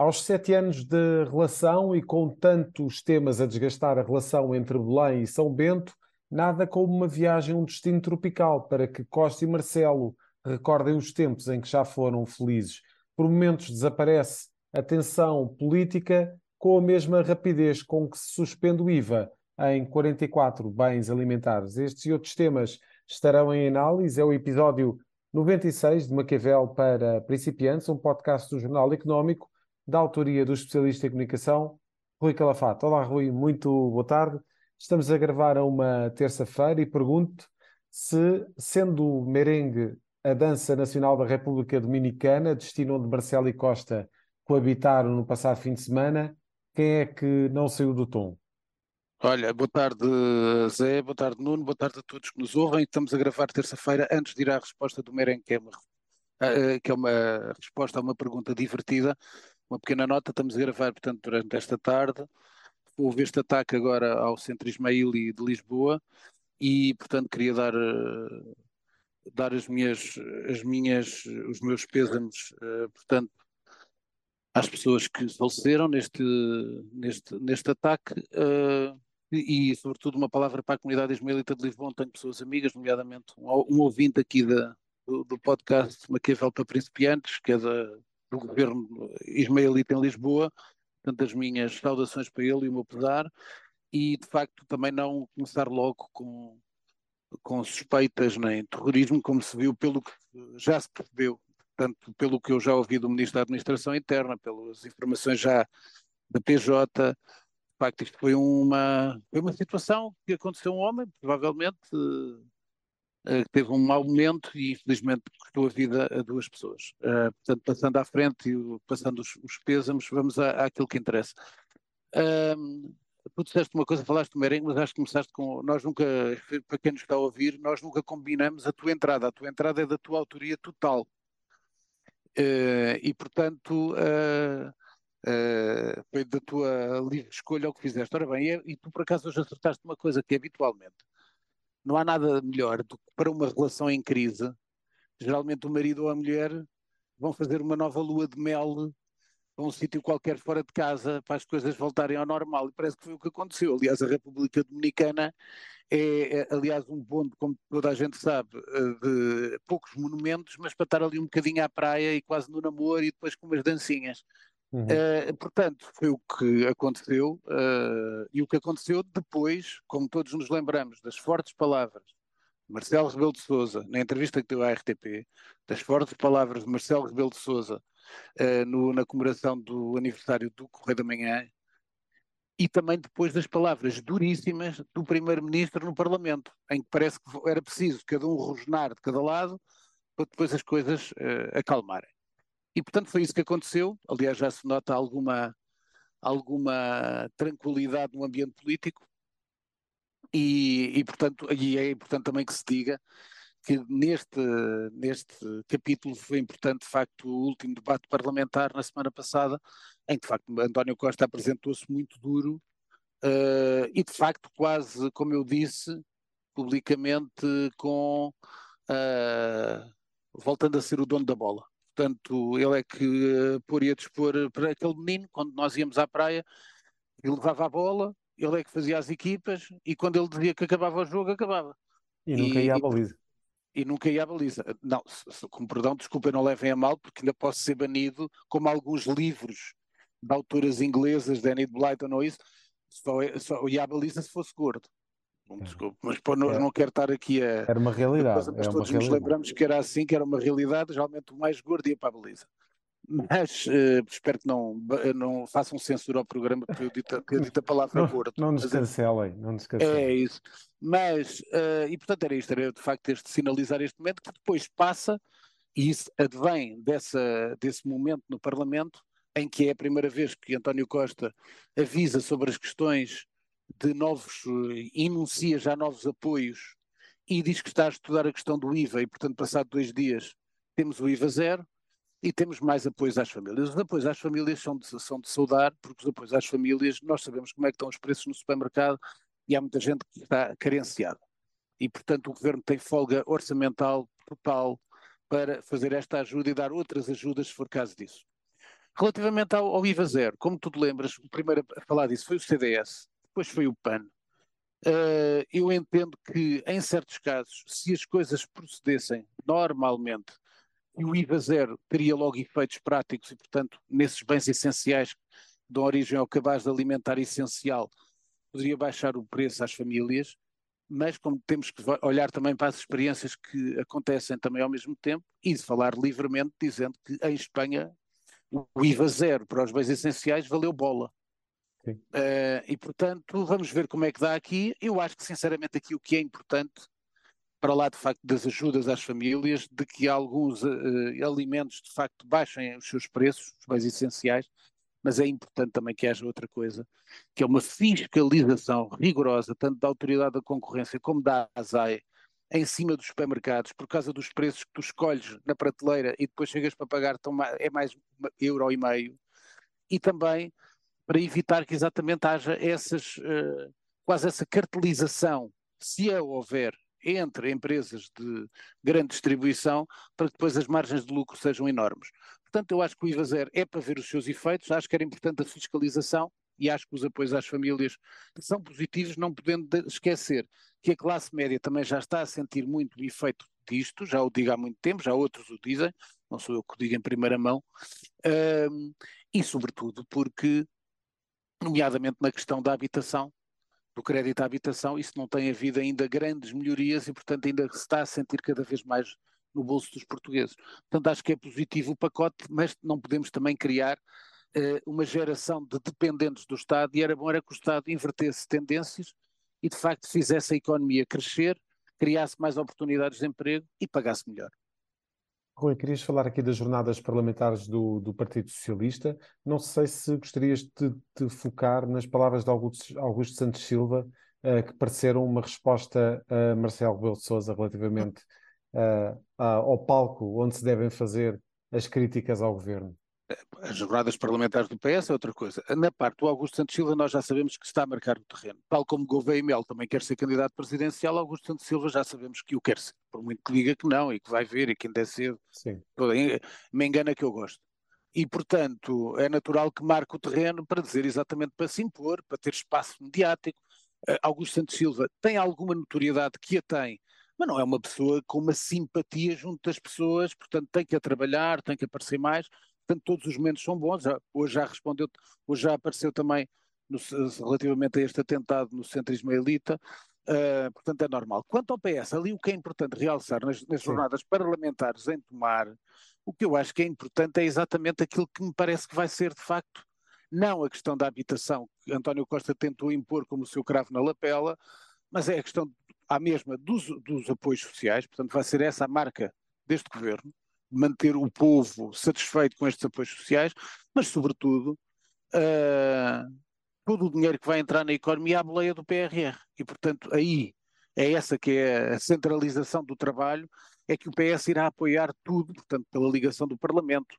Aos sete anos de relação e com tantos temas a desgastar a relação entre Belém e São Bento, nada como uma viagem a um destino tropical para que Costa e Marcelo recordem os tempos em que já foram felizes. Por momentos desaparece a tensão política com a mesma rapidez com que se suspende o IVA em 44 bens alimentares. Estes e outros temas estarão em análise. É o episódio 96 de Maquiavel para Principiantes, um podcast do Jornal Económico, da autoria do especialista em comunicação, Rui Calafato. Olá, Rui, muito boa tarde. Estamos a gravar a uma terça-feira e pergunto se, sendo merengue a dança nacional da República Dominicana, destino onde Marcelo e Costa coabitaram no passado fim de semana, quem é que não saiu do tom? Olha, boa tarde Zé, boa tarde Nuno, boa tarde a todos que nos ouvem. Estamos a gravar terça-feira antes de ir à resposta do Merengue, que é uma, eh, que é uma resposta a uma pergunta divertida. Uma pequena nota, estamos a gravar, portanto, durante esta tarde. Houve este ataque agora ao Centro Ismaili de Lisboa e, portanto, queria dar, eh, dar as minhas, as minhas, os meus pêsames, eh, portanto, às pessoas que faleceram neste, neste, neste ataque e, e, sobretudo, uma palavra para a comunidade ismaelita de Lisboa, onde tenho pessoas amigas, nomeadamente um, um ouvinte aqui da, do, do podcast Maquiavel para Principiantes, que é da, do governo ismaelita em Lisboa, portanto, as minhas saudações para ele e o meu pesar, e de facto também não começar logo com, com suspeitas nem terrorismo, como se viu pelo que já se percebeu, tanto pelo que eu já ouvi do Ministro da Administração Interna, pelas informações já da PJ, de facto, isto foi uma, foi uma situação que aconteceu a um homem, provavelmente teve um mau momento e infelizmente custou a vida a duas pessoas. Uh, portanto, passando à frente e passando os, os pêsames, vamos à, àquilo que interessa. Uh, tu disseste uma coisa, falaste do merengue, mas acho que começaste com. Nós nunca, para quem nos está a ouvir, nós nunca combinamos a tua entrada. A tua entrada é da tua autoria total. Uh, e, portanto, foi da tua livre escolha o que fizeste. Ora bem, e, e, tu por acaso hoje acertaste uma coisa que habitualmente não há nada melhor do que para uma relação em crise, geralmente o marido ou a mulher vão fazer uma nova lua de mel a um sítio qualquer fora de casa para as coisas voltarem ao normal. E parece que foi o que aconteceu. Aliás, a República Dominicana é, é aliás, um ponto, como toda a gente sabe, eh, de poucos monumentos, mas para estar ali um bocadinho à praia e quase no namoro e depois com umas dancinhas. Uhum. Uh, portanto, foi o que aconteceu, uh, e o que aconteceu depois, como todos nos lembramos, das fortes palavras de Marcelo Rebelo de Souza, na entrevista que deu à RTP, das fortes palavras de Marcelo Rebelo de Souza uh, no, na comemoração do aniversário do Correio da Manhã, e também depois das palavras duríssimas do Primeiro-Ministro no Parlamento, em que parece que era preciso cada um rosnar de cada lado para depois as coisas acalmarem. E, portanto, foi isso que aconteceu. Aliás, já se nota alguma, alguma tranquilidade no ambiente político. E, e, portanto, e é importante também que se diga que neste, neste capítulo foi importante, de facto, o último debate parlamentar na semana passada, em que, de facto, António Costa apresentou-se muito duro uh, e, de facto, quase, como eu disse, publicamente, com. Uh, voltando a ser o dono da bola portanto, ele é que uh, poria dispor para aquele menino, quando nós íamos à praia, ele levava a bola, ele é que fazia as equipas, e quando ele dizia que acabava o jogo, acabava. E nunca e, ia à baliza. E, e nunca ia à baliza. Não, com perdão, desculpa, não levem a mal, porque ainda posso ser banido, como alguns livros de autoras inglesas, Danny Blyton ou isso, só, só ia à baliza se fosse gordo. Não, desculpe, mas para nós é. não quero estar aqui a. Era uma realidade. Coisa, mas todos nos lembramos que era assim, que era uma realidade, geralmente o mais gordo ia para a baliza. Mas uh, espero que não, não façam censura ao programa porque eu dito, eu dito a palavra não, gordo. Não nos é cancelem, não nos cancelem. É isso. Mas, uh, e portanto era isto, era de facto este sinalizar este momento que depois passa, e isso advém dessa, desse momento no Parlamento, em que é a primeira vez que António Costa avisa sobre as questões de novos, eh, enuncia já novos apoios e diz que está a estudar a questão do IVA e, portanto, passado dois dias temos o IVA zero e temos mais apoios às famílias. Os apoios às famílias são de, são de saudar, porque os apoios às famílias, nós sabemos como é que estão os preços no supermercado e há muita gente que está carenciada. E, portanto, o Governo tem folga orçamental total para fazer esta ajuda e dar outras ajudas se for caso disso. Relativamente ao, ao, IVA zero, como tu te lembras, o primeiro a falar disso foi o CDS, depois foi o PAN. Uh, eu entendo que, em certos casos, se as coisas procedessem normalmente, e o IVA zero teria logo efeitos práticos e, portanto, nesses bens essenciais que dão origem ao cabaz de alimentar essencial, poderia baixar o preço às famílias, mas como temos que olhar também para as experiências que acontecem também ao mesmo tempo e falar livremente, dizendo que em Espanha o IVA zero para os bens essenciais valeu bola. Uh, e portanto, vamos ver como é que dá aqui. Eu acho que, sinceramente, aqui o que é importante, para lá de facto das ajudas às famílias, de que alguns uh, alimentos de facto baixem os seus preços, os bens essenciais, mas é importante também que haja outra coisa, que é uma fiscalização rigorosa, tanto da Autoridade da Concorrência como da ASAE, em cima dos supermercados por causa dos preços que tu escolhes na prateleira e depois chegas para pagar é mais euro e meio e também para evitar que exatamente haja essas uh, quase essa cartelização se a houver entre empresas de grande distribuição para que depois as margens de lucro sejam enormes. Portanto, eu acho que o IVA zero é para ver os seus efeitos, acho que era importante a fiscalização e acho que os apoios às famílias são positivos, não podendo esquecer que a classe média também já está a sentir muito o efeito disto, já o digo há muito tempo, já outros o dizem, não sou eu que o digo em primeira mão, e sobretudo porque, nomeadamente na questão da habitação, do crédito à habitação, isso não tem havido ainda grandes melhorias e, portanto, ainda se está a sentir cada vez mais no bolso dos portugueses. Portanto, acho que é positivo o pacote, mas não podemos também criar uh, uma geração de dependentes do Estado e era bom era que o Estado invertesse tendências e de facto fizesse a economia crescer, criasse mais oportunidades de emprego e pagasse melhor. Rui, querias falar aqui das jornadas parlamentares do, do Partido Socialista. Não sei se gostarias de, focar nas palavras de Augusto, Augusto Santos Silva, uh, que pareceram uma resposta a Marcelo Rebelo de Sousa relativamente uh, ao palco onde se devem fazer as críticas ao governo as jornadas parlamentares do PS é outra coisa. Na parte do Augusto Santos Silva, nós já sabemos que está a marcar o terreno. Tal como Gouveia Mel também quer ser candidato presidencial, Augusto Santos Silva já sabemos que o quer ser. Por muito que diga que não e que vai ver e que ainda é cedo. Sim. Me engana que eu gosto. E, portanto, é natural que marque o terreno para dizer exatamente para se impor, para ter espaço mediático. Uh, Augusto Santos Silva tem alguma notoriedade que a tem, mas não é uma pessoa com uma simpatia junto das pessoas, portanto tem que a trabalhar, tem que aparecer mais. Portanto, todos os momentos são bons. Hoje já respondeu, hoje já apareceu também no, relativamente a este atentado no centro ismaelita. Uh, portanto, é normal. Quanto ao PS, ali o que é importante realçar nas, nas jornadas parlamentares em tomar, o que eu acho que é importante é exatamente aquilo que me parece que vai ser de facto, não a questão da habitação, que António Costa tentou impor como o seu cravo na lapela, mas é a questão, a mesma, dos, dos apoios sociais, portanto, vai ser essa a marca deste governo manter o povo satisfeito com estes apoios sociais, mas, sobretudo, uh, todo o dinheiro que vai entrar na economia à boleia do PRR. E, portanto, aí é essa que é a centralização do trabalho, é que o PS irá apoiar tudo, portanto, pela ligação do Parlamento.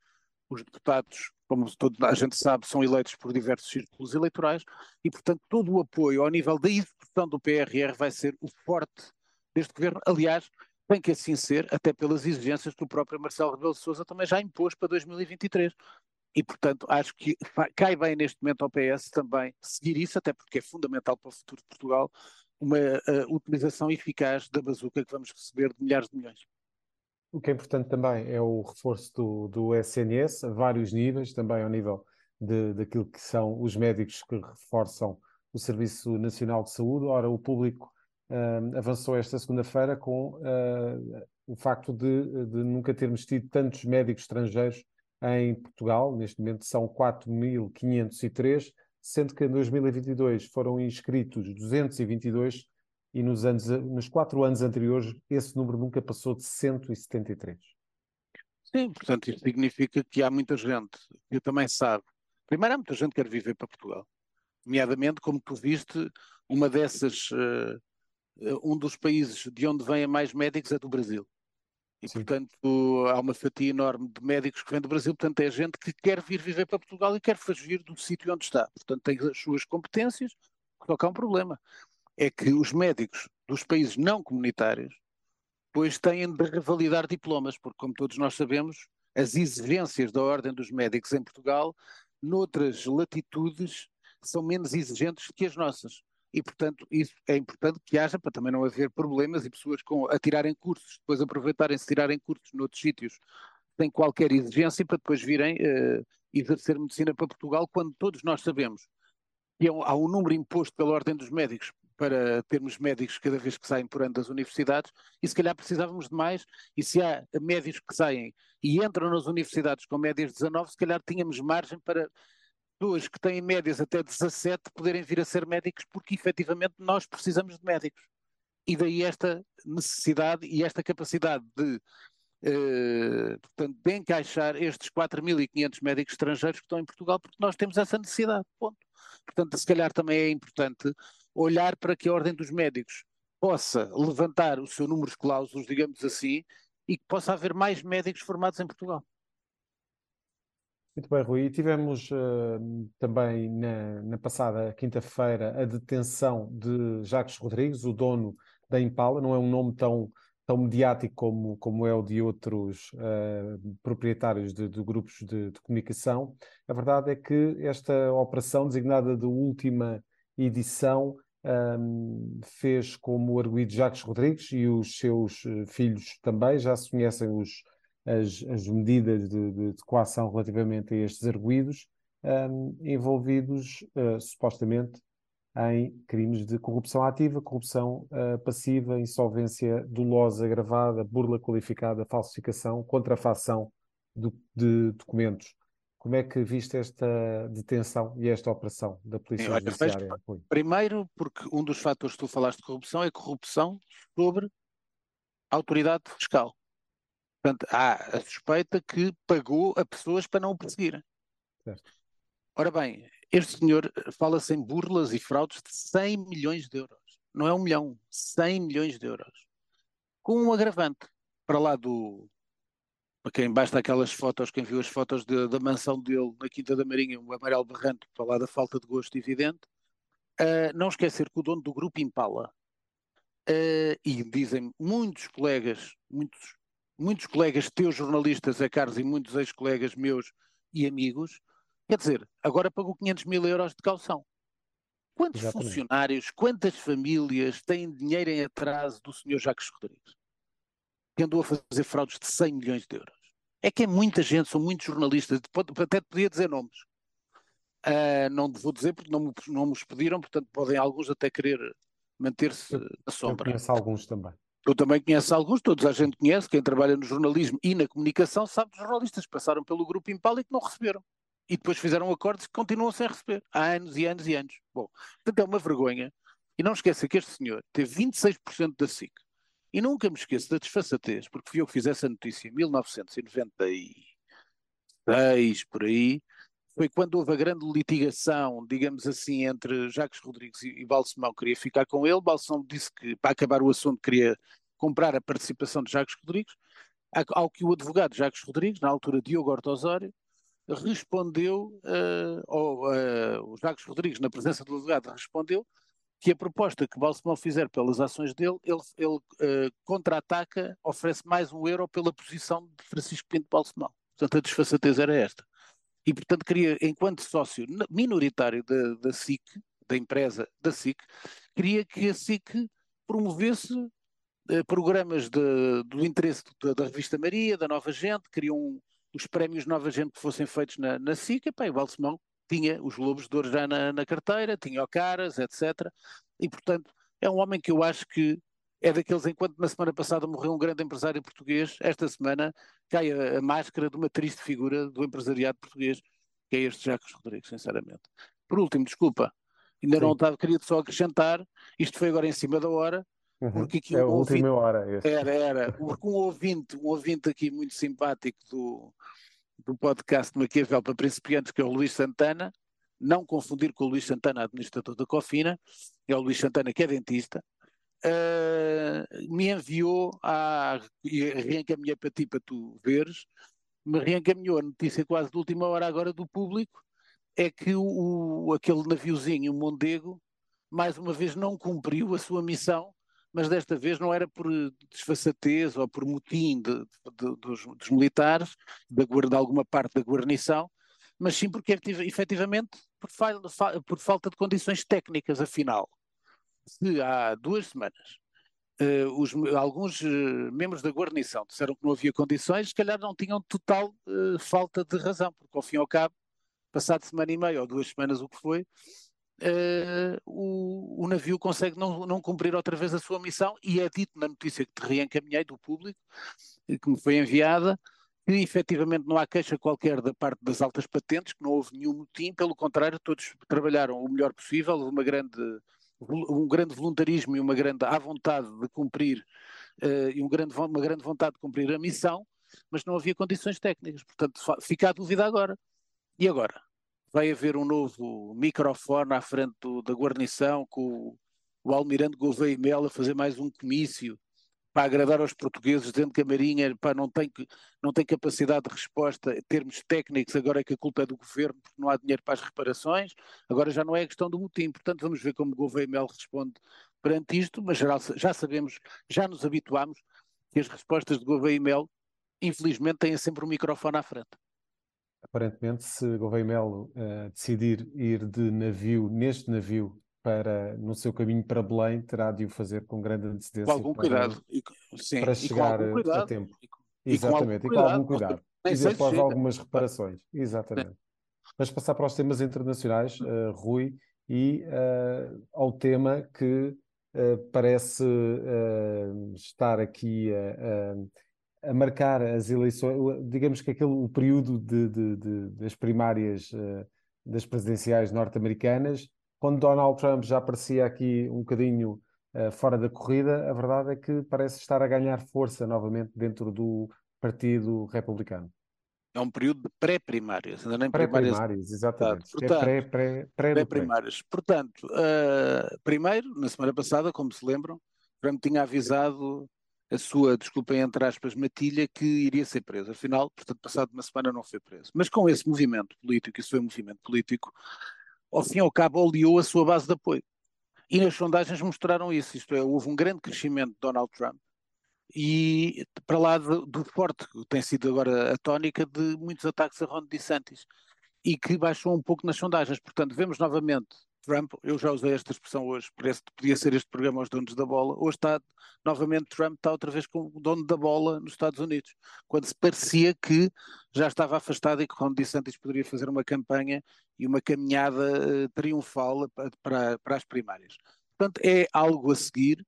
Os deputados, como toda a gente sabe, são eleitos por diversos círculos eleitorais e, portanto, todo o apoio ao nível da execução do PRR vai ser o forte deste governo. Aliás, tem que assim ser, até pelas exigências que o próprio Marcelo Rebelo de Sousa também já impôs para 2023. E, portanto, acho que cai bem neste momento ao PS também seguir isso, até porque é fundamental para o futuro de Portugal uma uh, utilização eficaz da bazuca que vamos receber de milhares de milhões. O que é importante também é o reforço do, do SNS a vários níveis, também ao nível de, daquilo que são os médicos que reforçam o Serviço Nacional de Saúde. Ora, o público uh, avançou esta segunda-feira com uh, o facto de, de, nunca termos tido tantos médicos estrangeiros em Portugal. Neste momento são 4.503, sendo que em 2022 foram inscritos 222 e nos, anos, nos quatro anos anteriores esse número nunca passou de 173. Sim, portanto, isso significa que há muita gente que também sabe. Primeiro, há muita gente que quer viver para Portugal. Nomeadamente, como tu viste, uma dessas uh, um dos países de onde vêm mais médicos é do Brasil. E, Sim. portanto, há uma fatia enorme de médicos que vêm do Brasil, portanto, é gente que quer vir viver para Portugal e quer fugir do sítio onde está. Portanto, tem as suas competências, só que há um problema. É que os médicos dos países não comunitários, pois têm de revalidar diplomas, porque, como todos nós sabemos, as exigências da Ordem dos Médicos em Portugal, noutras latitudes, são menos exigentes que as nossas. E, portanto, isso é importante que haja para também não haver problemas e pessoas com, a tirarem cursos, depois aproveitarem-se tirarem cursos noutros sítios sem qualquer exigência para depois virem uh, exercer medicina para Portugal, quando todos nós sabemos que há um número imposto pela Ordem dos Médicos para termos médicos cada vez que saem por ano das universidades, e se calhar precisávamos de mais, e se há médicos que saem e entram nas universidades com médias de 19, se calhar tínhamos margem para pessoas que têm médias até 17 poderem vir a ser médicos, porque efetivamente nós precisamos de médicos. E daí esta necessidade e esta capacidade de, eh, portanto, de encaixar estes 4.500 médicos estrangeiros que estão em Portugal, porque nós temos essa necessidade. Ponto. Portanto, se calhar também é importante olhar para que a Ordem dos Médicos possa levantar o seu número de cláusulas, digamos assim, e que possa haver mais médicos formados em Portugal. Muito bem, Rui. E tivemos uh, também na, na passada quinta-feira a detenção de Jacques Rodrigues, o dono da Impala. Não é um nome tão, tão mediático como, como é o de outros uh, proprietários de, de grupos de, de, comunicação. A verdade é que esta operação, designada de última edição, um, fez como arguído Jacques Rodrigues e os seus uh, filhos também, já se conhecem os, as, as medidas de, de, de, coação relativamente a estes arguídos, um, envolvidos uh, supostamente em crimes de corrupção ativa, corrupção uh, passiva, insolvência dolosa agravada, burla qualificada, falsificação, contrafação do, de documentos. Como é que viste esta detenção e esta operação da Polícia Sim, Judiciária? Vejo, primeiro, porque um dos fatores que tu falaste de corrupção é corrupção sobre autoridade fiscal. Portanto, há a suspeita que pagou a pessoas para não o perseguirem. Certo. Ora bem, este senhor fala-se em burlas e fraudes de 100 milhões de euros. Não é um milhão, 100 milhões de euros. Com um agravante, para lá do, para quem basta aquelas fotos, quem viu as fotos de, da mansão dele na Quinta da Marinha, o amarelo berrante, para lá da falta de gosto evidente, uh, não esquecer que o dono do grupo Impala, uh, e dizem muitos colegas, muitos, muitos colegas teus jornalistas, é Carlos, e muitos ex-colegas meus e amigos, quer dizer, agora pagou 500 mil euros de calção. Quantos Exatamente. funcionários, quantas famílias têm dinheiro em atraso do senhor Jacques Rodrigues? que andou a fazer fraudes de 100 milhões de euros. É que é muita gente, são muitos jornalistas, até podia dizer nomes. Uh, não vou dizer porque não, não me os pediram, portanto podem alguns até querer manter-se na sombra. Eu conheço alguns também. Eu também conheço alguns, todos a gente conhece, quem trabalha no jornalismo e na comunicação sabe dos jornalistas que passaram pelo grupo Impala e que não receberam. E depois fizeram acordos que continuam sem receber, há anos e anos e anos. Bom, portanto é uma vergonha. E não esqueça que este senhor teve 26% da SIC, e nunca me esqueço da desfaçatez, porque fui eu que fiz essa notícia em 1996, por aí, foi quando houve a grande litigação, digamos assim, entre Jacques Rodrigues e, Balsemão, queria ficar com ele, Balsemão disse que para acabar o assunto queria comprar a participação de Jacques Rodrigues, ao que o advogado Jacques Rodrigues, na altura Diogo Horta Osório, respondeu, uh, ou uh, o Jacques Rodrigues, na presença do advogado, respondeu que a proposta que Balsemão fizer pelas ações dele, ele, ele uh, contra-ataca, oferece mais um euro pela posição de Francisco Pinto Balsemão. Portanto, a desfaçatez era esta. E, portanto, queria, enquanto sócio minoritário da, da SIC, da empresa da SIC, queria que a SIC promovesse programas de, do interesse da, da, revista Maria, da Nova Gente, queriam os prémios Nova Gente que fossem feitos na, na SIC, e, pá, o Balsemão tinha os Globos de Ouro já na, na carteira, tinha o Caras, etc. E, portanto, é um homem que eu acho que é daqueles, enquanto na semana passada morreu um grande empresário português, esta semana cai a, a máscara de uma triste figura do empresariado português, que é este Jacques Rodrigues, sinceramente. Por último, desculpa, ainda Sim. não estava, queria só acrescentar, isto foi agora em cima da hora, uhum. porque aqui é um a ouvinte, última hora. Esse. Era, era, porque um ouvinte, um ouvinte aqui muito simpático do, do podcast Maquiavel para principiantes, que é o Luís Santana, não confundir com o Luís Santana, administrador da Cofina, é o Luís Santana que é dentista, uh, me enviou a, e reencaminhei para ti para tu veres, me reencaminhou a notícia quase de última hora agora do público, é que o, aquele naviozinho, o Mondego, mais uma vez não cumpriu a sua missão mas desta vez não era por desfaçatez ou por motim de, de, dos, dos, militares, de, de, alguma parte da guarnição, mas sim porque efetivamente por, fa, por falta de condições técnicas, afinal. Se há duas semanas Uh, os, alguns uh, membros da guarnição disseram que não havia condições, se calhar não tinham total uh, falta de razão, porque ao fim e ao cabo, passado semana e meia ou duas semanas, o que foi, o, o, navio consegue não, não, cumprir outra vez a sua missão e é dito na notícia que te reencaminhei do público, que me foi enviada, que efetivamente não há queixa qualquer da parte das altas patentes, que não houve nenhum motim, pelo contrário, todos trabalharam o melhor possível, uma grande um grande voluntarismo e uma grande à vontade de cumprir uh, e um grande, uma grande vontade de cumprir a missão, mas não havia condições técnicas. Portanto, fica a dúvida agora. E agora? Vai haver um novo microfone à frente do, da guarnição com o, o Almirante Gouveia e Mel a fazer mais um comício para agradar aos portugueses, dizendo que a Marinha pá, não, tem, não tem capacidade de resposta em termos técnicos, agora é que a culpa é do governo, porque não há dinheiro para as reparações, agora já não é questão do motim. Portanto, vamos ver como Gouveia Mel responde perante isto, mas já, já sabemos, já nos habituamos que as respostas de Gouveia Mel, infelizmente, têm sempre um microfone à frente. Aparentemente, se Gouveia Melo uh, decidir ir de navio, neste navio, para, no seu caminho para Belém, terá de o fazer com grande antecedência. Com algum para, cuidado. E, sim, para chegar a tempo. E, Exatamente, e com algum cuidado. E, com após algumas reparações. Exatamente. Mas passar para os temas internacionais, uh, Rui, e uh, ao tema que parece estar aqui a, a, marcar as eleições, digamos que aquele o período de, de, de, das primárias das presidenciais norte-americanas quando Donald Trump já parecia aqui um bocadinho uh, fora da corrida, a verdade é que parece estar a ganhar força novamente dentro do Partido Republicano. É um período de pré-primárias, ainda nem pré-primárias. Pré-primárias, exatamente. Portanto, é pré, pré, pré, pré-primárias. Portanto, uh, primeiro, na semana passada, como se lembram, Trump tinha avisado a sua, desculpem entre aspas, matilha que iria ser preso. Afinal, portanto, passado uma semana não foi preso. Mas com esse movimento político, isso foi um movimento político, ao fim e ao cabo, oleou a sua base de apoio. E nas sondagens mostraram isso, isto é, houve um grande crescimento de Donald Trump e para lá do, do forte, que tem sido agora a tónica de muitos ataques a Ron DeSantis e que baixou um pouco nas sondagens. Portanto, vemos novamente Trump, eu já usei esta expressão hoje, parece que podia ser este programa aos donos da bola, hoje está novamente Trump está outra vez com o dono da bola nos Estados Unidos, quando se parecia que já estava afastado e que Ron DeSantis poderia fazer uma campanha e uma caminhada uh, triunfal para, para as primárias. Portanto, é algo a seguir,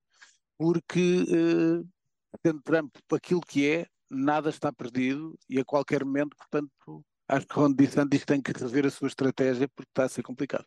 porque uh, tendo Trump aquilo que é, nada está perdido e a qualquer momento, portanto, acho que Ron DeSantis tem que rever a sua estratégia porque está a ser complicado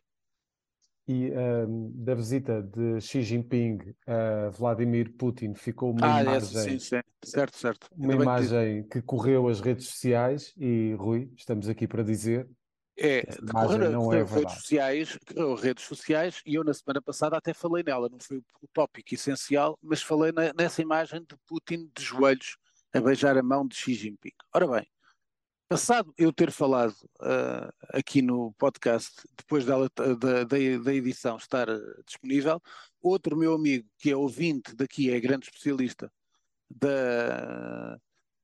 e um, da visita de Xi Jinping a Vladimir Putin ficou uma ah, imagem, sim, sim. certo, certo. Uma imagem que... que correu as redes sociais e Rui, estamos aqui para dizer é, decorrer não é redes sociais, redes sociais, e eu na semana passada até falei nela, não foi o tópico essencial, mas falei na, nessa imagem de Putin de joelhos a beijar a mão de Xi Jinping. Ora bem, Passado eu ter falado uh, aqui no podcast, depois dela, da, da, da, edição estar uh, disponível, outro meu amigo, que é ouvinte daqui, é grande especialista da,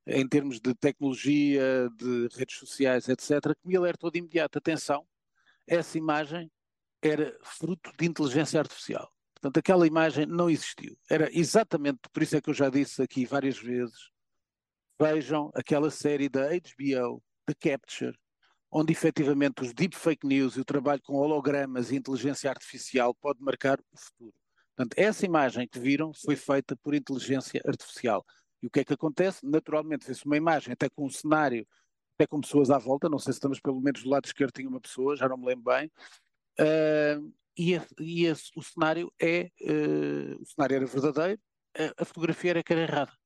em termos de tecnologia, de redes sociais, etc., que me alertou de imediato: atenção, essa imagem era fruto de inteligência artificial. Portanto, aquela imagem não existiu. Era exatamente, por isso é que eu já disse aqui várias vezes, vejam aquela série da HBO, The Capture, onde efetivamente os deep fake news e o trabalho com hologramas e inteligência artificial pode marcar o futuro. Portanto, essa imagem que viram foi feita por inteligência artificial. E o que é que acontece? Naturalmente, vê-se uma imagem até com um cenário, até com pessoas à volta, não sei se estamos pelo menos do lado esquerdo tinha uma pessoa, já não me lembro bem, uh, e, e o cenário é, uh, o cenário era verdadeiro, a, a fotografia era que era errada.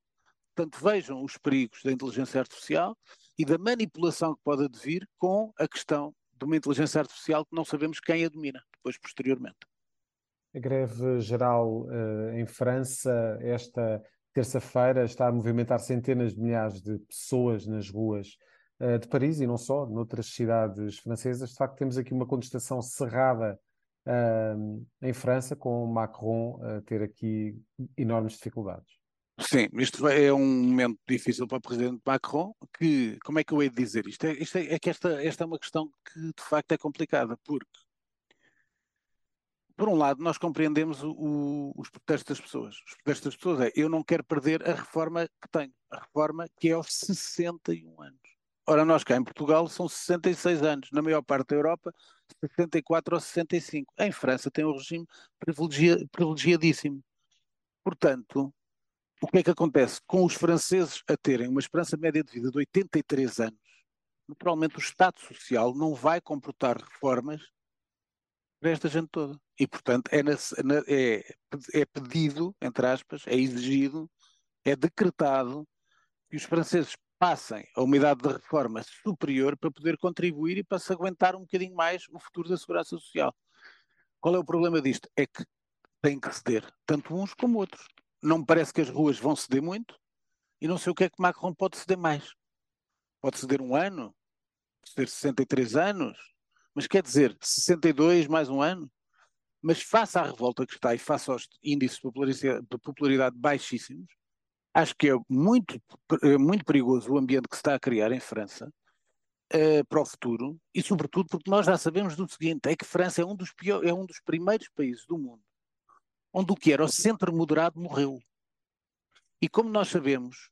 Portanto, vejam os perigos da inteligência artificial e da manipulação que pode advir com a questão de uma inteligência artificial que não sabemos quem a domina, depois posteriormente. A greve geral uh, em França, esta terça-feira, está a movimentar centenas de milhares de pessoas nas ruas uh, de Paris e não só, noutras cidades francesas. De facto, temos aqui uma contestação cerrada uh, em França, com Macron a ter aqui enormes dificuldades. Sim, isto é um momento difícil para o presidente Macron, que, como é que eu hei de dizer isto? É, isto é, é que esta, esta é uma questão que de facto é complicada, porque por um lado, nós compreendemos o, o, os protestos das pessoas. Os protestos das pessoas é eu não quero perder a reforma que tenho, a reforma que é aos 61 anos. Ora, nós cá em Portugal são 66 anos, na maior parte da Europa, 64 ou 65. Em França tem um regime privilegia, privilegiadíssimo. Portanto, o que é que acontece? Com os franceses a terem uma esperança média de vida de 83 anos, naturalmente o Estado Social não vai comportar reformas para esta gente toda. E, portanto, é, na, é, é pedido, entre aspas, é exigido, é decretado que os franceses passem a uma idade de reforma superior para poder contribuir e para se aguentar um bocadinho mais o futuro da segurança social. Qual é o problema disto? É que tem que ceder, tanto uns como outros. Não me parece que as ruas vão ceder muito e não sei o que é que Macron pode ceder mais. Pode ceder um ano, ceder 63 anos, mas quer dizer, 62 mais um ano? Mas face à revolta que está e face aos índices de popularidade, de popularidade baixíssimos, acho que é muito, é muito perigoso o ambiente que se está a criar em França uh, para o futuro, e sobretudo porque nós já sabemos do seguinte, é que França é um dos, pior, é um dos primeiros países do mundo onde o que era o centro moderado morreu. E como nós sabemos,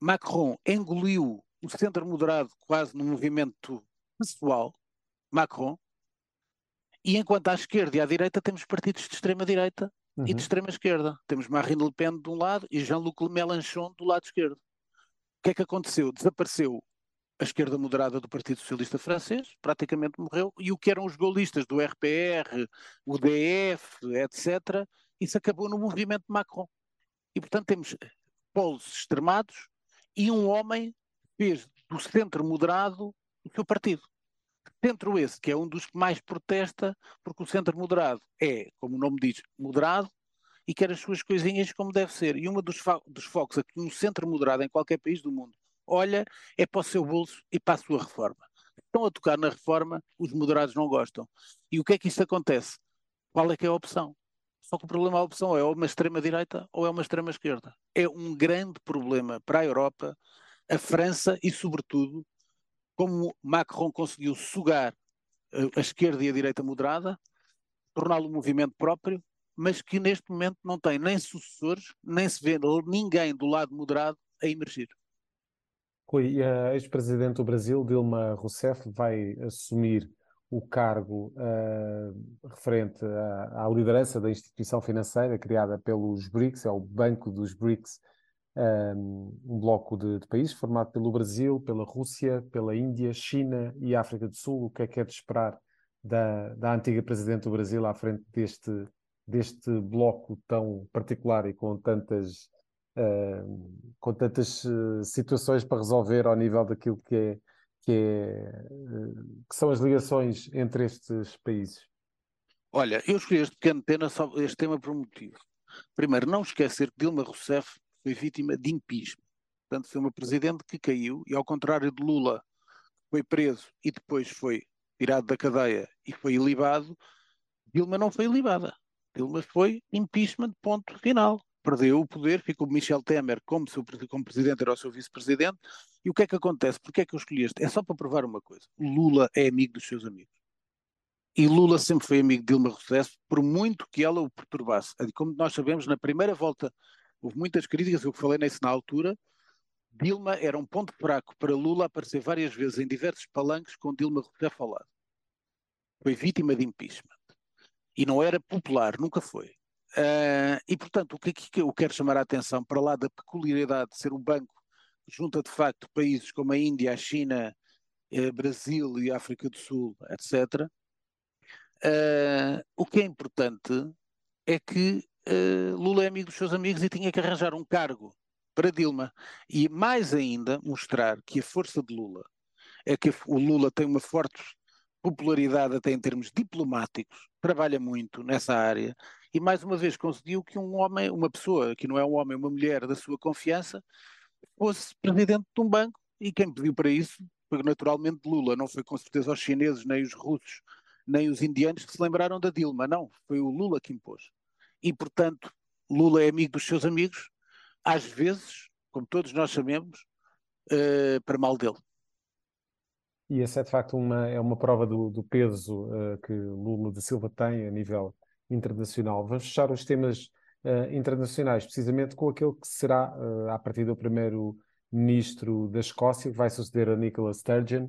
Macron engoliu o centro moderado quase no movimento pessoal, Macron, e enquanto à esquerda e à direita temos partidos de extrema-direita uhum. e de uhum. extrema-esquerda. Temos Marine Le Pen de um lado e Jean-Luc Mélenchon do lado esquerdo. O que é que aconteceu? Desapareceu a esquerda moderada do Partido Socialista Francês, praticamente morreu, e o que eram os golistas do RPR, o DF, etc., isso acabou no movimento Macron. E, portanto, temos polos extremados e um homem fez do centro moderado o seu partido. Centro esse, que é um dos que mais protesta, porque o centro moderado é, como o nome diz, moderado e quer as suas coisinhas como deve ser. E um dos, dos focos aqui no centro moderado, em qualquer país do mundo, olha, é para o seu bolso e para a sua reforma. Estão a tocar na reforma, os moderados não gostam. E o que é que isso acontece? Qual é que é a opção? Só que o problema, a opção é ou uma extrema-direita ou é uma extrema-esquerda. É um grande problema para a Europa, a França e, sobretudo, como Macron conseguiu sugar eh, a esquerda e a direita moderada, torná-lo um movimento próprio, mas que neste momento não tem nem sucessores, nem se vê ninguém do lado moderado a emergir. Rui, a ex-presidente do Brasil, Dilma Rousseff, vai assumir o cargo uh, referente à, à, liderança da instituição financeira criada pelos BRICS, é o Banco dos BRICS, um, bloco de, de, países formado pelo Brasil, pela Rússia, pela Índia, China e África do Sul. O que é que é de esperar da, da antiga presidente do Brasil à frente deste, deste bloco tão particular e com tantas, uh, com tantas uh, situações para resolver ao nível daquilo que, é, que, é, uh, que são as ligações entre estes países? Olha, eu escolhi este pequeno tema, este tema por um motivo. Primeiro, não esquecer que Dilma Rousseff foi vítima de impeachment. Portanto, foi uma presidente que caiu e, ao contrário de Lula, foi preso e depois foi tirado da cadeia e foi ilibado, Dilma não foi ilibada. Dilma foi impeachment, ponto final. Perdeu o poder, ficou Michel Temer como, seu, como presidente, era o seu vice-presidente. E o que é que acontece? Porquê é que eu escolhi este? É só para provar uma coisa. Lula é amigo dos seus amigos. E Lula sempre foi amigo de Dilma Rousseff, por muito que ela o perturbasse. Como nós sabemos, na primeira volta houve muitas críticas, eu falei nisso na altura. Dilma era um ponto fraco para Lula aparecer várias vezes em diversos palanques com Dilma Rousseff ao lado. Foi vítima de impeachment. E não era popular, nunca foi. Uh, e, portanto, o que, eu quero chamar a atenção, para lá da peculiaridade de ser um banco que junta de facto países como a Índia, a China, eh, Brasil e África do Sul, etc., uh, ah, o que é importante é que uh, Lula é amigo dos seus amigos e tinha que arranjar um cargo para Dilma. E mais ainda mostrar que a força de Lula é que o Lula tem uma forte popularidade até em termos diplomáticos, trabalha muito nessa área e mais uma vez conseguiu que um homem, uma pessoa que não é um homem, uma mulher da sua confiança, fosse presidente de um banco e quem pediu para isso foi naturalmente Lula, não foi com certeza os chineses nem os russos nem os indianos que se lembraram da Dilma, não, foi o Lula que impôs. E, portanto, Lula é amigo dos seus amigos, às vezes, como todos nós sabemos, uh, para mal dele. E essa é de facto uma, é uma prova do, do peso uh, que Lula da Silva tem a nível internacional. Vamos fechar os temas uh, internacionais, precisamente com aquele que será, uh, a partir do primeiro-ministro da Escócia, que vai suceder a Nicola Sturgeon,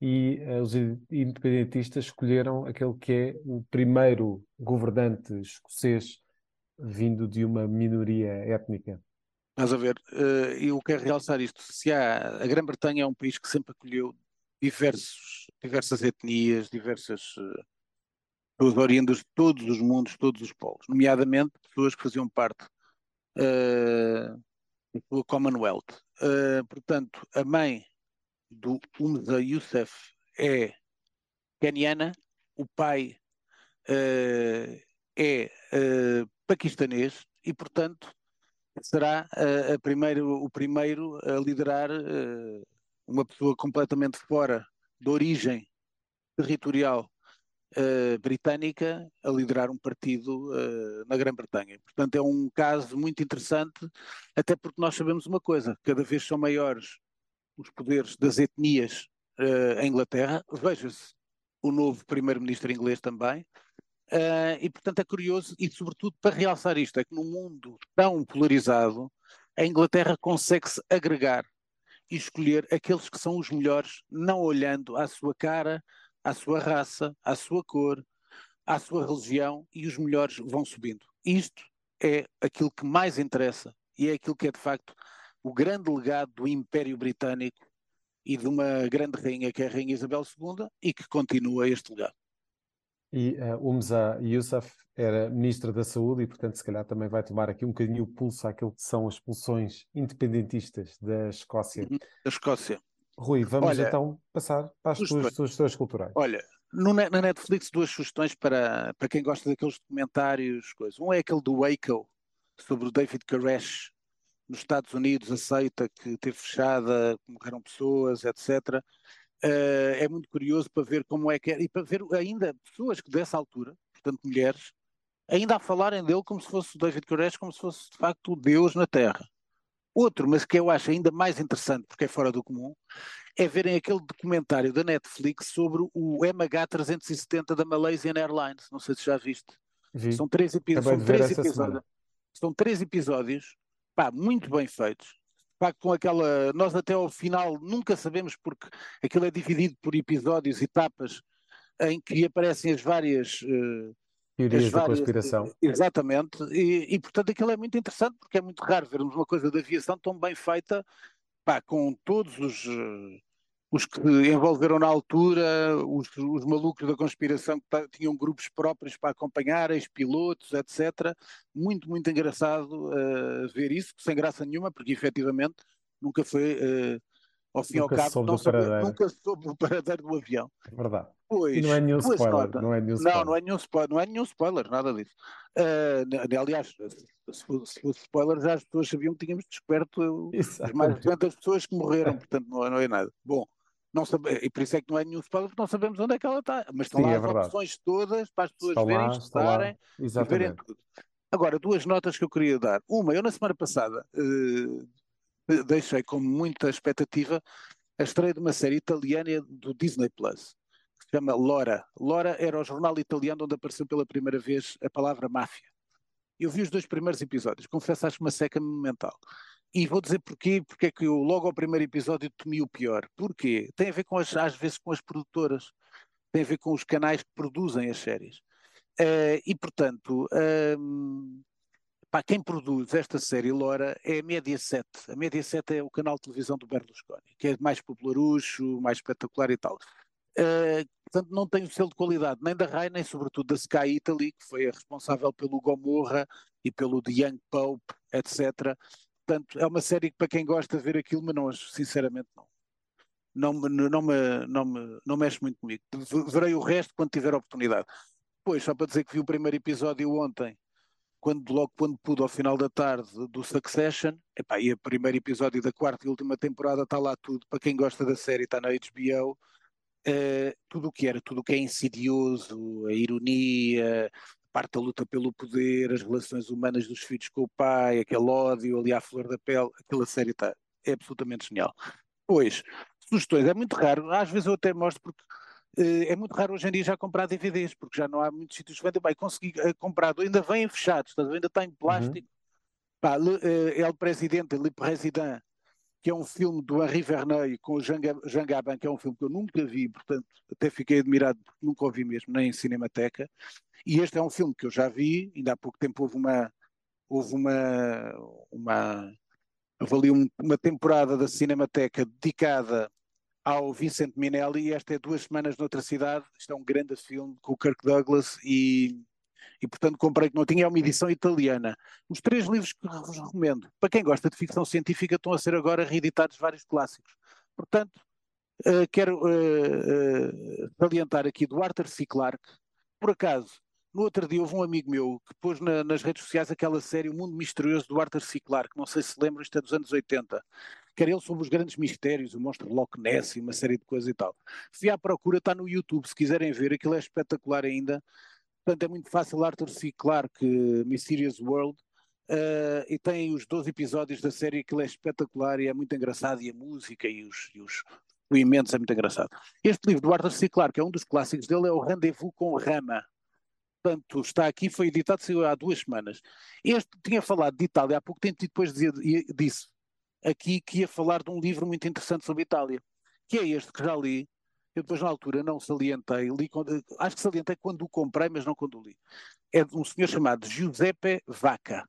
e uh, os independentistas escolheram aquele que é o primeiro governante escocês vindo de uma minoria étnica. Estás a ver, eu quero realçar isto. Se há, a Grã-Bretanha é um país que sempre acolheu diversos, diversas etnias, diversas pessoas oriundas de todos os mundos, todos os polos, nomeadamente pessoas que faziam parte uh, do Commonwealth. Uh, portanto, a mãe do Umza Youssef é keniana, o pai uh, é paquistanês e, portanto, será a primeiro, o primeiro a liderar uma pessoa completamente fora da origem territorial uh, britânica a liderar um partido uh, na Grã-Bretanha. Portanto, é um caso muito interessante, até porque nós sabemos uma coisa: cada vez são maiores os poderes das etnias uh, em Inglaterra. Veja-se o novo primeiro-ministro inglês também. Uh, e portanto é curioso, e sobretudo para realçar isto, é que num mundo tão polarizado, a Inglaterra consegue-se agregar e escolher aqueles que são os melhores, não olhando à sua cara, à sua raça, à sua cor, à sua religião e os melhores vão subindo. Isto é aquilo que mais interessa e é aquilo que é de facto o grande legado do Império Britânico e de uma grande rainha que é a Rainha Isabel II e que continua este legado. E uh, Umza Yousaf era Ministra da Saúde e, portanto, se calhar também vai tomar aqui um bocadinho o pulso àquilo que são as pulsões independentistas da Escócia. Da Escócia. Rui, vamos Olha, então passar para as tuas sugestões culturais. Olha, no, na Netflix duas sugestões para, para quem gosta daqueles documentários. Coisa. Um é aquele do Waco, sobre o David Koresh, nos Estados Unidos, aceita que teve fechada, morreram pessoas, etc. Uh, eh, é muito curioso para ver como é que é, e para ver ainda pessoas que dessa altura, portanto mulheres, ainda a falarem dele como se fosse o David Koresh, como se fosse de facto o Deus na Terra. Outro, mas que eu acho ainda mais interessante, porque é fora do comum, é verem aquele documentário da Netflix sobre o MH370 da Malaysian Airlines. Não sei se já viste. Vi. São três, epi são três episódios. São três episódios, pá, muito bem feitos. Pá, com aquela. Nós até ao final nunca sabemos porque aquilo é dividido por episódios, etapas, em que aparecem as várias. Uh, Teorias da conspiração. Exatamente, e, e, portanto aquilo é muito interessante porque é muito raro vermos uma coisa da aviação tão bem feita, pá, com todos os, eh, os que envolveram na altura, os, os malucos da conspiração que tinham grupos próprios para acompanhar, ex-pilotos, etc. Muito, muito engraçado uh, ver isso, sem graça nenhuma, porque efetivamente nunca foi. Uh, ao fim e ao cabo, não soube, nunca soube o paradeiro do avião. É verdade. Pois, e não é nenhum spoiler. Não é nenhum spoiler. Não, não é nenhum spoiler, não é nenhum spoiler, nada disso. Uh, aliás, se fosse, se fosse spoiler, já as pessoas sabiam que tínhamos descoberto as mais de 200 pessoas que morreram, portanto não, não é nada. Bom, não sabe, e por isso é que não é nenhum spoiler, porque não sabemos onde é que ela está. Mas estão Sim, lá é as verdade. opções todas para as pessoas verem, lá, estudarem e verem tudo. Agora, duas notas que eu queria dar. Uma, eu na semana passada uh, deixei com muita expectativa a estreia de uma série italiana do Disney Plus, que se chama Lora. Lora era o jornal italiano onde apareceu pela primeira vez a palavra máfia. Eu vi os dois primeiros episódios, confesso, acho uma seca mental. E vou dizer porquê, porque é que eu logo ao primeiro episódio temi o pior. Porquê? Tem a ver com as, às vezes com as produtoras, tem a ver com os canais que produzem as séries. Uh, e portanto, uh, Pá, quem produz esta série Lora é a Mediaset. A Mediaset é o canal de televisão do Berlusconi, que é mais popularucho, mais espetacular e tal. Uh, portanto, não tem o selo de qualidade nem da Rai, nem sobretudo da Sky Italy, que foi a responsável pelo Gomorra e pelo The Young Pope, etc. Portanto, é uma série que para quem gosta de ver aquilo, mas não, sinceramente não. Não, não, não, me, não, me, não mexe muito comigo. Verei o resto quando tiver oportunidade. Pois, só para dizer que vi o primeiro episódio ontem quando, logo quando pude ao final da tarde do Succession, epá, e o primeiro episódio da quarta e última temporada está lá tudo, para quem gosta da série está na HBO, uh, tudo o que era, tudo o que é insidioso, a ironia, parte da luta pelo poder, as relações humanas dos filhos com o pai, aquele ódio ali à flor da pele, aquela série está é absolutamente genial. Pois, sugestões, é muito raro, às vezes eu até mostro porque é muito raro hoje em dia já comprar DVDs, porque já não há muitos sítios que vendem, bem, consegui uh, comprar, ainda vêm fechados, ainda está em plástico, uhum. Pá, Le, uh, El Presidente, Le Président, que é um filme do Henri Verneuil com o Jean, Jean Gabin, que é um filme que eu nunca vi, portanto até fiquei admirado porque nunca ouvi mesmo, nem em Cinemateca. E este é um filme que eu já vi, ainda há pouco tempo houve uma, houve uma, uma, um, uma temporada da Cinemateca dedicada ao Vincent Minelli esta é duas semanas noutra cidade. Isto é um grande filme com o Kirk Douglas e e portanto comprei que não tinha, é uma edição italiana. Os três livros que vos recomendo, para quem gosta de ficção científica, estão a ser agora reeditados vários clássicos. Portanto, uh, quero uh, uh, salientar aqui do Arthur C. Clarke, por acaso, no outro dia houve um amigo meu que pôs na, nas redes sociais aquela série O Mundo Misterioso do Arthur C. Clarke, não sei se lembram, isto é dos anos 80, que ele sobre os grandes mistérios, o monstro Loch Ness e uma série de coisas e tal. Fui à procura, está no YouTube, se quiserem ver, aquilo é espetacular ainda. Portanto, é muito fácil Arthur C. Clarke, Mysterious World, uh, e tem os 12 episódios da série, aquilo é espetacular e é muito engraçado, e a música e os, e os depoimentos é muito engraçado. Este livro do Arthur C. Clarke, é um dos clássicos dele, é o Rendezvous com Rama. Portanto, está aqui, foi editado saiu há duas semanas. Este tinha falado de Itália há pouco tempo e depois dizia, disse aqui que ia falar de um livro muito interessante sobre Itália, que é este que já li, eu depois na altura não salientei, li quando, acho que salientei quando o comprei, mas não quando o li. É de um senhor chamado Giuseppe Vacca.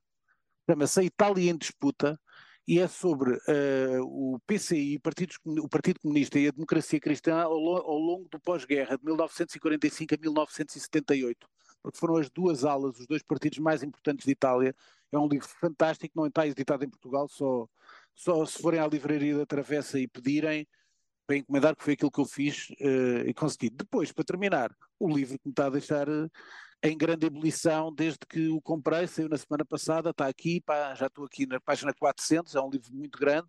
Chama-se Itália em Disputa e é sobre uh, o PCI, o Partido Comunista e a Democracia Cristã ao, ao longo do pós-guerra, de 1945 a 1978, porque foram as duas alas, os dois partidos mais importantes de Itália. É um livro fantástico, não está editado em Portugal, só, só se forem à livraria da Travessa e pedirem, para encomendar, que foi aquilo que eu fiz uh, e consegui. Depois, para terminar, o livro que me está a deixar uh, em grande ebulição desde que o comprei, saiu na semana passada, está aqui, pá, já estou aqui na página 400, é um livro muito grande,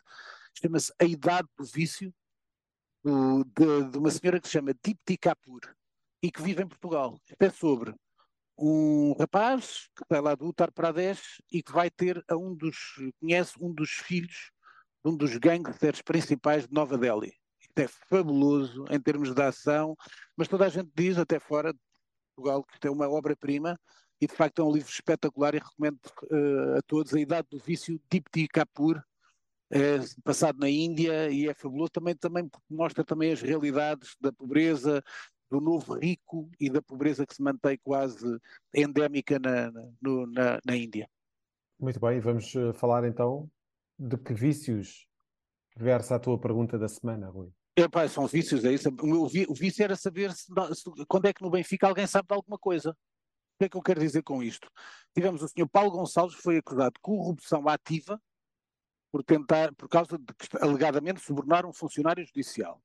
chama-se A Idade do Vício, do, de, de, uma senhora que se chama Dipti Kapur e que vive em Portugal. É sobre um rapaz que vai lá do Uttar Pradesh e que vai ter a um dos, conhece um dos filhos um dos gangsters principais de Nova Delhi. É fabuloso em termos de ação, mas toda a gente diz, até fora de Portugal, que tem uma obra-prima e de facto é um livro espetacular e recomendo uh, a todos. A Idade do Vício, Dipti Kapur, é passado na Índia e é fabuloso. Também, também porque mostra também as realidades da pobreza, do novo rico e da pobreza que se mantém quase endémica na, na, na Índia. Muito bem, vamos eh, falar então de que vícios versa a tua pergunta da semana, Rui. Epá, são vícios, é isso. O, o vício era saber se, se, quando é que no Benfica alguém sabe de alguma coisa. O que é que eu quero dizer com isto? Tivemos o senhor Paulo Gonçalves, que foi acusado de corrupção ativa por tentar, por causa de alegadamente subornar um funcionário judicial.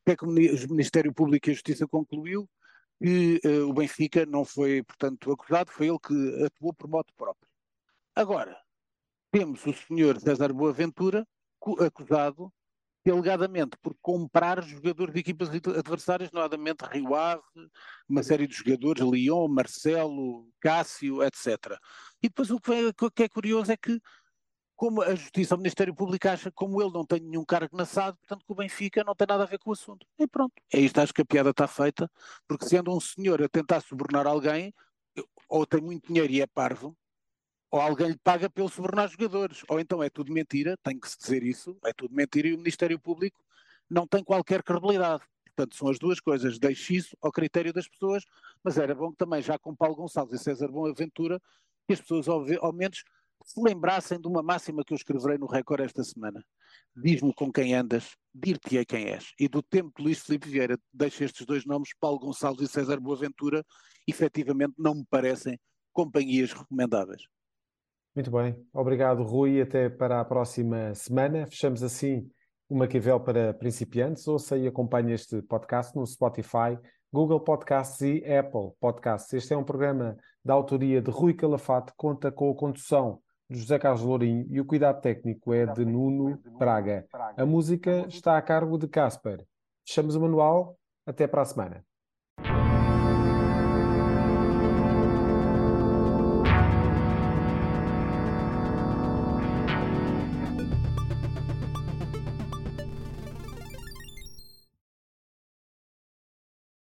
O que é que o Ministério Público e a Justiça concluiu? Que uh, o Benfica não foi, portanto, acusado, foi ele que atuou por modo próprio. Agora, temos o senhor César Boaventura acusado alegadamente por comprar jogadores de equipas adversárias, nomeadamente Rio Ave, uma série de jogadores, Lyon, Marcelo, Cássio, etc. E depois o que, é, o que é curioso é que, como a Justiça, o Ministério Público acha, como ele não tem nenhum cargo na SAD, portanto que o Benfica não tem nada a ver com o assunto. E pronto, é isto, acho que a piada está feita, porque sendo um senhor a tentar subornar alguém, ou tem muito dinheiro e é parvo, ou alguém lhe paga pelo subornar jogadores, ou então é tudo mentira, tem que se dizer isso, é tudo mentira e o Ministério Público não tem qualquer credibilidade. Portanto, são as duas coisas, deixe isso ao critério das pessoas, mas era bom que também, já com Paulo Gonçalves e César Boaventura, que as pessoas ao, ao menos se lembrassem de uma máxima que eu escreverei no Record esta semana. Diz-me com quem andas, dir-te-ei quem és. E do tempo de Luís Filipe Vieira, deixo estes dois nomes, Paulo Gonçalves e César Boaventura, efetivamente não me parecem companhias recomendáveis. Muito bem, obrigado Rui, até para a próxima semana. Fechamos assim o Maquiavel para principiantes. Ouça e acompanhe este podcast no Spotify, Google Podcasts e Apple Podcasts. Este é um programa da autoria de Rui Calafate, conta com a condução de José Carlos Lourinho e o cuidado técnico é de Nuno Praga. A música está a cargo de Casper. Fechamos o manual Até para a semana.